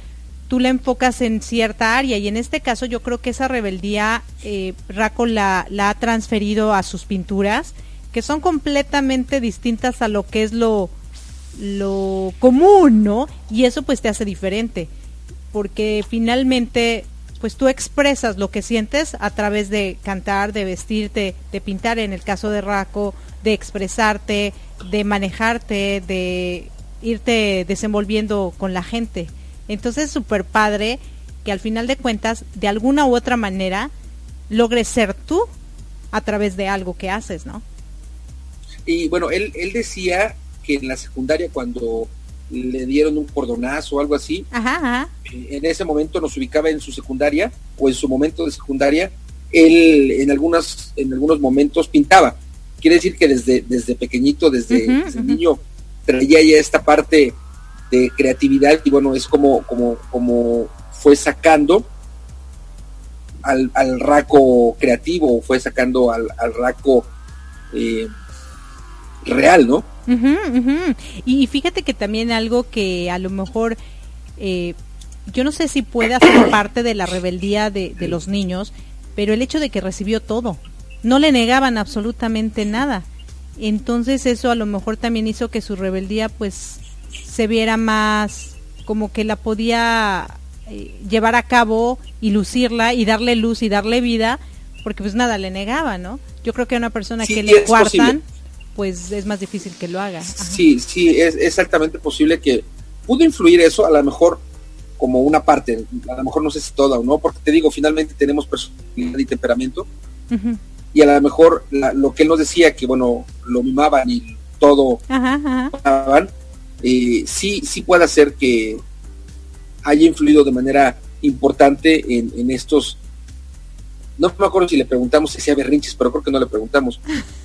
D: tú la enfocas en cierta área y en este caso yo creo que esa rebeldía eh, Raco la, ha transferido a sus pinturas que son completamente distintas a lo que es lo, lo común, ¿no? Y eso pues te hace diferente, porque finalmente pues tú expresas lo que sientes a través de cantar, de vestirte, de pintar, en el caso de Raco, de expresarte, de manejarte, de irte desenvolviendo con la gente. Entonces es súper padre que al final de cuentas, de alguna u otra manera, logres ser tú a través de algo que haces, ¿no?
E: Y bueno, él, él decía que en la secundaria cuando le dieron un cordonazo o algo así, eh, en ese momento nos ubicaba en su secundaria o en su momento de secundaria, él en algunas en algunos momentos pintaba. Quiere decir que desde desde pequeñito, desde, niño traía ya esta parte de creatividad y bueno, es como como como fue sacando al, al raco creativo, fue sacando al, al raco eh, real, ¿no?
D: Y fíjate que también algo que a lo mejor, eh, yo no sé si puede ser [COUGHS] parte de la rebeldía de, de los niños, pero el hecho de que recibió todo, no le negaban absolutamente nada. Entonces eso a lo mejor también hizo que su rebeldía pues se viera más como que la podía eh, llevar a cabo y lucirla y darle luz y darle vida, porque pues nada le negaba, ¿no? Yo creo que a una persona que le cuartan, pues es más difícil que lo haga.
E: Sí, sí, es exactamente posible que pudo influir eso, a lo mejor como una parte, a lo mejor no sé si toda o no, porque te digo, finalmente tenemos personalidad y temperamento, y a lo mejor lo que él nos decía, que bueno, lo mimaban y todo, eh, sí, sí puede hacer que haya influido de manera importante en, en estos no me acuerdo si le preguntamos si hacía berrinches, pero creo que no le preguntos.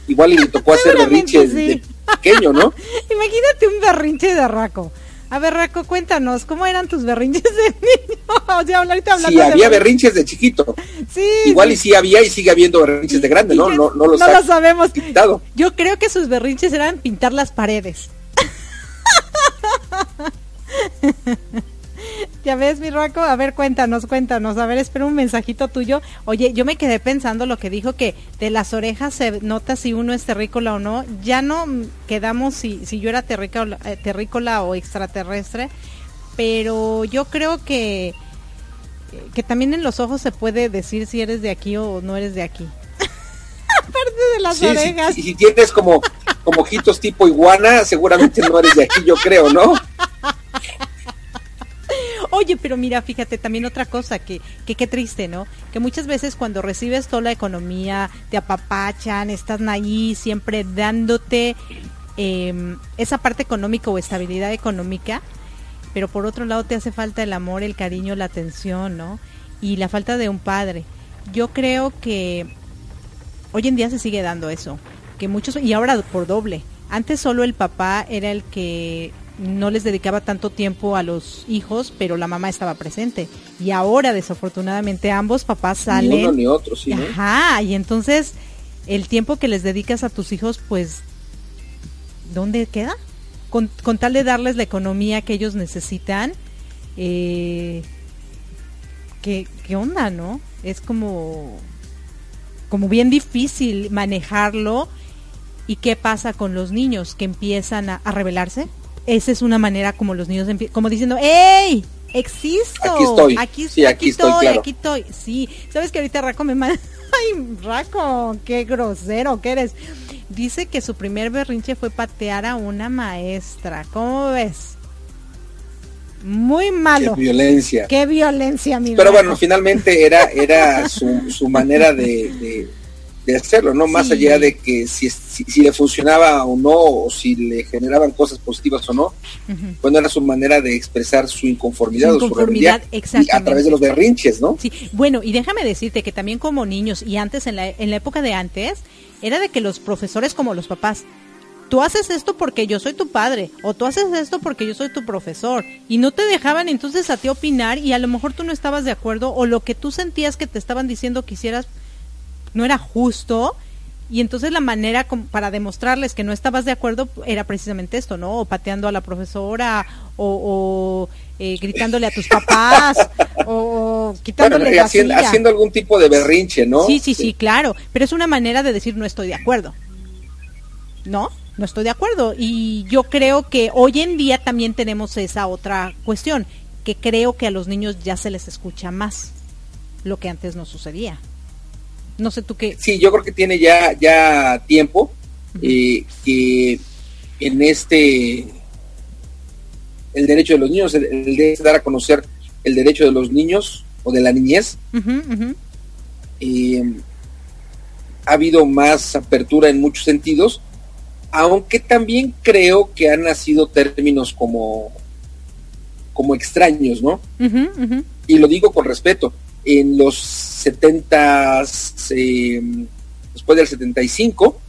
E: Igual y le tocó hacer berrinches de pequeño, ¿no? [LAUGHS]
D: Imagínate un berrinche de Raco. A ver, Raco, cuéntanos, ¿cómo eran tus berrinches de niño? [LAUGHS] O sea, ahorita
E: hablando sí, había berrinches de chiquito. Sí. Igual y sí había y sigue habiendo berrinches de grande, ¿no? No, no,
D: lo sabemos. Yo creo que sus berrinches eran pintar las paredes. [LAUGHS] Ya ves, mi Raco, a ver, cuéntanos, cuéntanos, a ver, espero un mensajito tuyo. Oye, yo me quedé pensando lo que dijo que de las orejas se nota si uno es terrícola o no. Ya no quedamos si, si yo era terrícola, eh, terrícola o extraterrestre, pero yo creo que, que también en los ojos se puede decir si eres de aquí o no eres de aquí. [LAUGHS] Aparte de las orejas.
E: y si tienes como, como ojitos tipo iguana, seguramente no eres de aquí, yo creo, ¿no? [LAUGHS]
D: Oye, pero mira, fíjate también otra cosa que, que qué triste, ¿no? Que muchas veces cuando recibes toda la economía, te apapachan, estás ahí siempre dándote em, esa parte económica o estabilidad económica, pero por otro lado te hace falta el amor, el cariño, la atención, ¿no? Y la falta de un padre. Yo creo que hoy en día se sigue dando eso, que muchos, y ahora por doble. Antes solo el papá era el que no les dedicaba tanto tiempo a los hijos, pero la mamá estaba presente. Y ahora, desafortunadamente, ambos papás salen. Ni
E: uno ni otro, sí.
D: Ajá, y entonces el tiempo que les dedicas a tus hijos, pues, ¿dónde queda? Con, con tal de darles la economía que ellos necesitan, eh, ¿qué, ¿qué onda, no? Es como, como bien difícil manejarlo. ¿Y qué pasa con los niños que empiezan a, a rebelarse? Esa es una manera como los niños como diciendo, ¡Ey! Existo.
E: Aquí estoy.
D: Aquí, sí, aquí, estoy, aquí estoy. Sí, sabes que ahorita Raco me manda. [LAUGHS] Ay, Raco, qué grosero que eres. Dice que su primer berrinche fue patear a una maestra. ¿Cómo ves? Muy malo.
E: Qué violencia.
D: Qué violencia, mi
E: Pero bueno, finalmente era, era su, su manera de de hacerlo, ¿no? Más allá de que si, si, le funcionaba o no, o si le generaban cosas positivas o no, bueno, era su manera de expresar su inconformidad, o su rebelión a través de los berrinches, ¿no?
D: Sí, bueno, y déjame decirte que también como niños, y antes, en la, en la época de antes, era de que los profesores como los papás, tú haces esto porque yo soy tu padre, o tú haces esto porque yo soy tu profesor, y no te dejaban entonces a ti opinar, y a lo mejor tú no estabas de acuerdo, o lo que tú sentías que te estaban diciendo que hicieras no era justo y entonces la manera para demostrarles que no estabas de acuerdo era precisamente esto, ¿no? O pateando a la profesora, o, eh, gritándole a tus papás, [LAUGHS] o, quitándole
E: haciendo, haciendo, algún tipo de berrinche, ¿no?
D: Sí, sí, sí, claro. Pero es una manera de decir no estoy de acuerdo. No, no estoy de acuerdo. Y yo creo que hoy en día también tenemos esa otra cuestión, que creo que a los niños ya se les escucha más, lo que antes no sucedía. No sé tú qué.
E: Sí, yo creo que tiene ya, ya tiempo eh, que en este el derecho de los niños, el, de dar a conocer el derecho de los niños o de la niñez. Eh, ha habido más apertura en muchos sentidos, aunque también creo que han nacido términos como, como extraños, ¿no? Y lo digo con respeto. En los 70, eh, después del 75,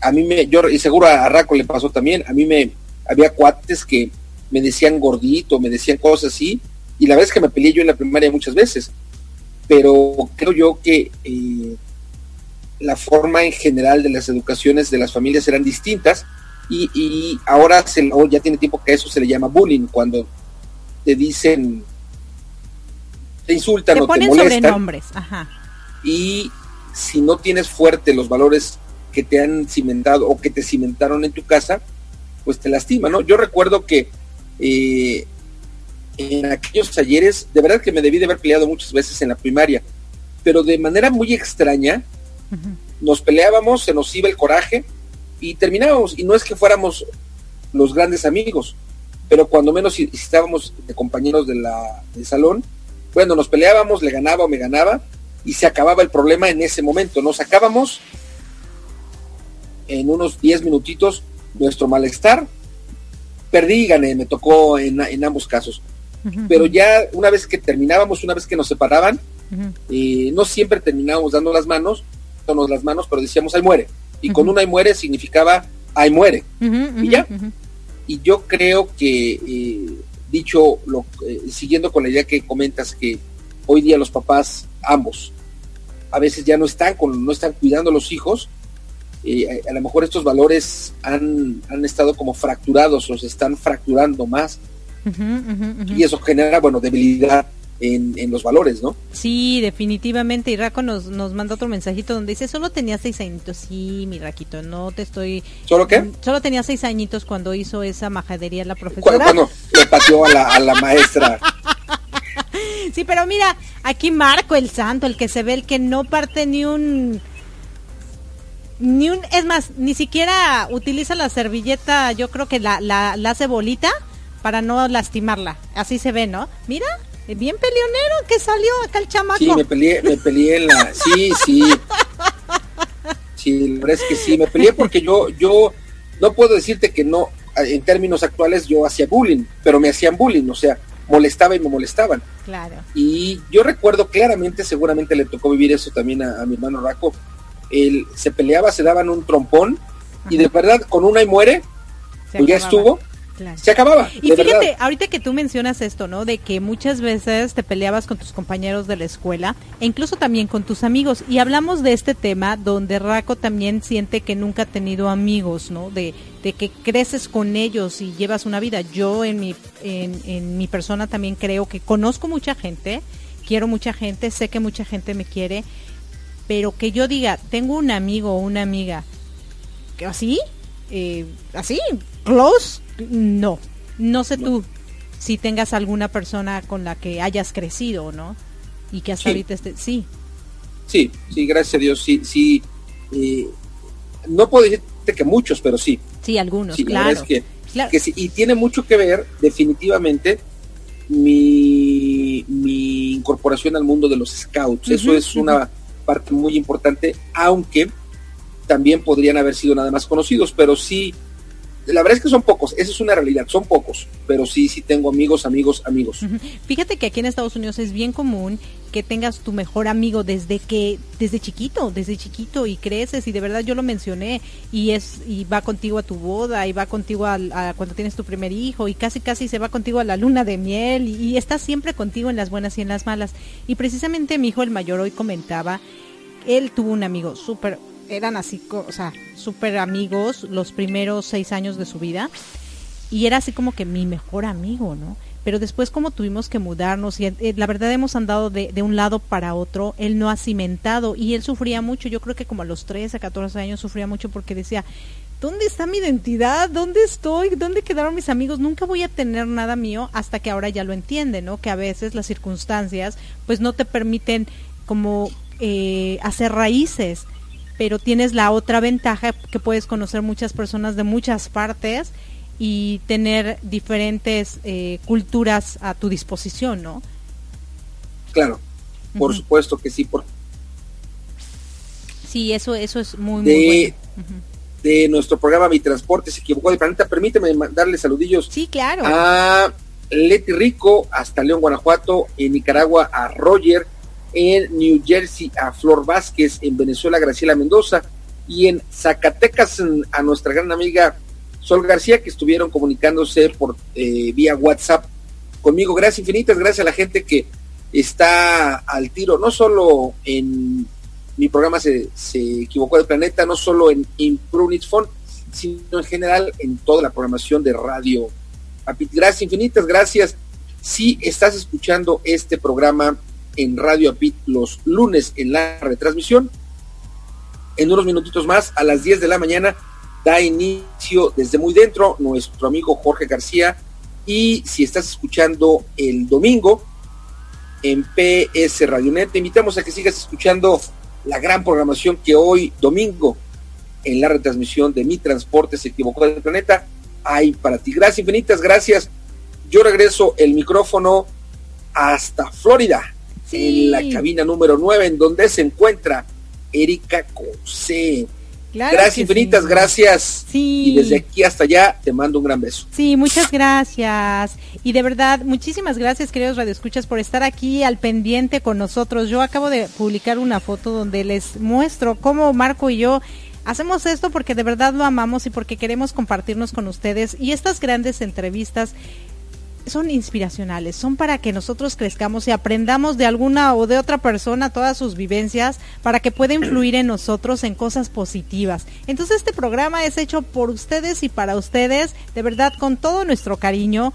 E: a mí me, yo, y seguro a Raco le pasó también, a mí me, había cuates que me decían gordito, me decían cosas así, y la vez que me peleé yo en la primaria muchas veces, pero creo yo que eh, la forma en general de las educaciones de las familias eran distintas, y, ahora se, ya tiene tiempo que eso se le llama bullying, cuando te dicen, te insultan o te molestan. Ajá. Y si no tienes fuerte los valores que te han cimentado o que te cimentaron en tu casa, pues te lastima, ¿no? Yo recuerdo que eh, en aquellos talleres, de verdad que me debí de haber peleado muchas veces en la primaria, pero de manera muy extraña, nos peleábamos, se nos iba el coraje y terminábamos. Y no es que fuéramos los grandes amigos, pero cuando menos si, estábamos de compañeros de la, del salón, bueno, nos peleábamos, le ganaba o me ganaba, y se acababa el problema en ese momento. Nos sacábamos en unos 10 minutitos nuestro malestar. Perdí y gané, me tocó en, en ambos casos. Pero ya una vez que terminábamos, una vez que nos separaban, eh, no siempre terminábamos dando las manos, dándonos las manos, pero decíamos, ahí muere. Y con un ahí muere significaba, ahí muere. y ya. Y yo creo que, eh, dicho, lo, eh, siguiendo con la idea que comentas, que hoy día los papás, ambos, a veces ya no están, con, no están cuidando a los hijos, a, lo mejor estos valores han, han, estado como fracturados o se están fracturando más. Y eso genera, bueno, debilidad en, en, los valores, ¿no?
D: Sí, definitivamente. Y Raco nos, nos manda otro mensajito donde dice, solo tenía seis añitos. Sí, mi Raquito, no te estoy...
E: ¿Solo qué?
D: Solo tenía seis añitos cuando hizo esa majadería la profesora.
E: Cuando le pateó a la, a la maestra. [LAUGHS]
D: sí, pero mira, aquí Marco el santo, el que se ve, el que no parte ni un ni un, es más, ni siquiera utiliza la servilleta, yo creo que la, la, hace bolita para no lastimarla. Así se ve, ¿no? Mira, bien peleonero que salió acá el chamaco.
E: Sí, me peleé, me peleé en la, sí, sí. Sí, la verdad es que sí, me peleé porque yo, yo no puedo decirte que no, en términos actuales yo hacía bullying, pero me hacían bullying, o sea, molestaba y me molestaban.
D: Claro.
E: Y yo recuerdo claramente, seguramente le tocó vivir eso también a, a mi hermano Raco, él se peleaba, se daban un trompón y de verdad con una y muere, pues ya estuvo. Se acababa.
D: Y fíjate, ahorita que tú mencionas esto, ¿no? De que muchas veces te peleabas con tus compañeros de la escuela e incluso también con tus amigos. Y hablamos de este tema donde Raco también siente que nunca ha tenido amigos, ¿no? De, de que creces con ellos y llevas una vida. Yo en mi, en, en mi persona también creo que conozco mucha gente, quiero mucha gente, sé que mucha gente me quiere pero que yo diga, tengo un amigo o una amiga, que así, eh, así, close, no. No sé tú si tengas alguna persona con la que hayas crecido, ¿no? Y que hasta ahorita esté, sí.
E: Sí, sí, gracias a Dios, sí, sí. Eh, no puedo decirte que muchos, pero sí.
D: Sí, algunos, claro.
E: que, sí, y tiene mucho que ver, definitivamente, mi, mi incorporación al mundo de los scouts. Eso es una parte muy importante, aunque también podrían haber sido nada más conocidos, pero sí, la verdad es que son pocos, esa es una realidad, son pocos, pero sí, sí tengo amigos, amigos, amigos.
D: Fíjate que aquí en Estados Unidos es bien común que tengas tu mejor amigo desde que, desde chiquito, desde chiquito y creces y de verdad yo lo mencioné y es, y va contigo a tu boda y va contigo a, cuando tienes tu primer hijo y casi casi se va contigo a la luna de miel y, y está siempre contigo en las buenas y en las malas. Y precisamente mi hijo el mayor hoy comentaba, él tuvo un amigo súper eran así, o sea, súper amigos los primeros seis años de su vida. Y era así como que mi mejor amigo, ¿no? pero después como tuvimos que mudarnos y eh, la verdad hemos andado de, de, un lado para otro, él no ha cimentado y él sufría mucho, yo creo que como a los 13, 14 años sufría mucho porque decía, ¿dónde está mi identidad? ¿Dónde estoy? ¿Dónde quedaron mis amigos? Nunca voy a tener nada mío hasta que ahora ya lo entiende, ¿no? Que a veces las circunstancias pues no te permiten como eh, hacer raíces, pero tienes la otra ventaja que puedes conocer muchas personas de muchas partes y tener diferentes eh, culturas a tu disposición, ¿no?
E: Claro, por uh -huh. supuesto que sí. Por...
D: Sí, eso, eso es muy, muy de, bueno. uh -huh.
E: de nuestro programa Mi Transporte se equivocó de planeta, permíteme mandarle saludillos.
D: Sí, claro.
E: A Leti Rico, hasta León, Guanajuato, en Nicaragua a Roger, en New Jersey a Flor Vázquez, en Venezuela Graciela Mendoza y en Zacatecas a nuestra gran amiga Sol García que estuvieron comunicándose por eh, vía WhatsApp conmigo. Gracias infinitas, gracias a la gente que está al tiro, no solo en mi programa se, se equivocó de planeta, no solo en Imprunit sino en general en toda la programación de radio. Gracias infinitas, gracias. Si estás escuchando este programa en Radio Apit los lunes en la retransmisión. En unos minutitos más, a las 10 de la mañana, da inicio desde muy dentro nuestro amigo Jorge García. Y si estás escuchando el domingo en PS Radionet, te invitamos a que sigas escuchando la gran programación que hoy, domingo, en la retransmisión de Mi Transporte se equivocó del planeta, hay para ti. Gracias infinitas, gracias. Yo regreso el micrófono hasta Florida sí. en la cabina número 9, en donde se encuentra Erika Cosé. Claro gracias infinitas, sí. gracias.
D: Sí.
E: Y desde aquí hasta allá te mando un gran beso.
D: Sí, muchas gracias. Y de verdad, muchísimas gracias, queridos radioescuchas, por estar aquí al pendiente con nosotros. Yo acabo de publicar una foto donde les muestro cómo Marco y yo hacemos esto porque de verdad lo amamos y porque queremos compartirnos con ustedes. Y estas grandes entrevistas son inspiracionales, son para que nosotros crezcamos y aprendamos de alguna o de otra persona todas sus vivencias para que pueda influir en nosotros en cosas positivas. Entonces este programa es hecho por ustedes y para ustedes, de verdad con todo nuestro cariño,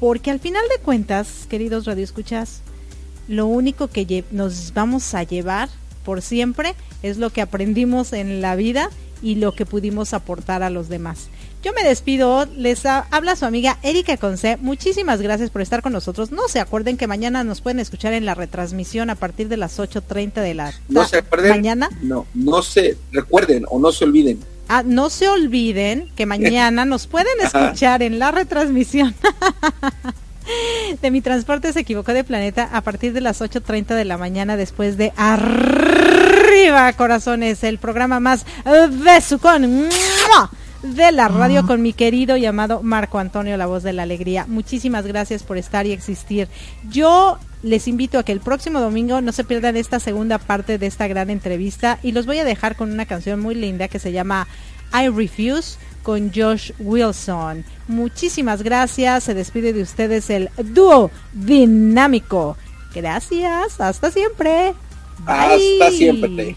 D: porque al final de cuentas, queridos radioescuchas, lo único que nos vamos a llevar por siempre es lo que aprendimos en la vida y lo que pudimos aportar a los demás. Yo me despido, les habla su amiga Erika Conce. Muchísimas gracias por estar con nosotros. No se acuerden que mañana nos pueden escuchar en la retransmisión a partir de las 8.30 de la
E: no se acuerden,
D: mañana.
E: No, no se recuerden o no se olviden.
D: Ah, no se olviden que mañana nos pueden [LAUGHS] escuchar en la retransmisión. [LAUGHS] de mi transporte se equivocó de planeta a partir de las 8.30 de la mañana después de Arriba Corazones, el programa más besucón de la radio con mi querido llamado Marco Antonio, la voz de la alegría. Muchísimas gracias por estar y existir. Yo les invito a que el próximo domingo no se pierdan esta segunda parte de esta gran entrevista y los voy a dejar con una canción muy linda que se llama I Refuse con Josh Wilson. Muchísimas gracias. Se despide de ustedes el dúo dinámico. Gracias. Hasta siempre.
E: Bye. Hasta siempre.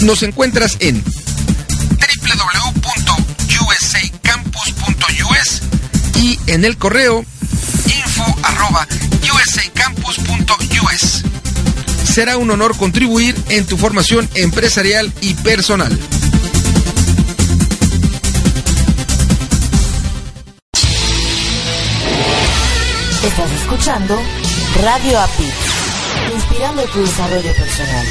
E: nos encuentras en www.usacampus.us y en el correo info@usacampus.us. Será un honor contribuir en tu formación empresarial y personal.
A: Estás escuchando Radio API, inspirando tu desarrollo personal.